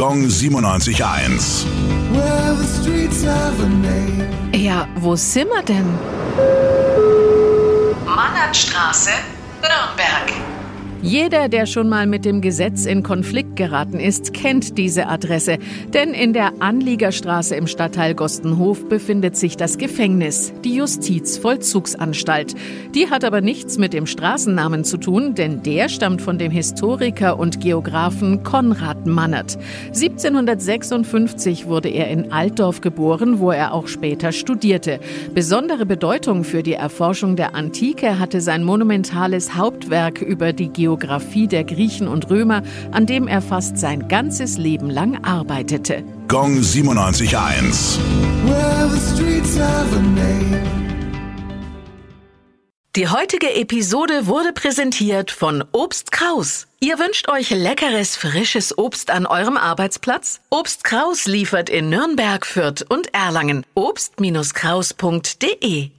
Gong 97.1. Well, the streets have a name. Ja, wo sind wir denn? Mannertstraße, Nürnberg. Jeder, der schon mal mit dem Gesetz in Konflikt geraten ist, kennt diese Adresse. Denn in der Anliegerstraße im Stadtteil Gostenhof befindet sich das Gefängnis, die Justizvollzugsanstalt. Die hat aber nichts mit dem Straßennamen zu tun, denn der stammt von dem Historiker und Geographen Konrad Mannert. 1756 wurde er in Altdorf geboren, wo er auch später studierte. Besondere Bedeutung für die Erforschung der Antike hatte sein monumentales Hauptwerk über die Geografie Biografie der Griechen und Römer, an dem er fast sein ganzes Leben lang arbeitete. Gong 97.1. Well, the streets have a name. Die heutige Episode wurde präsentiert von Obst Kraus. Ihr wünscht euch leckeres, frisches Obst an eurem Arbeitsplatz? Obst Kraus liefert in Nürnberg, Fürth und Erlangen. Obst-Kraus.de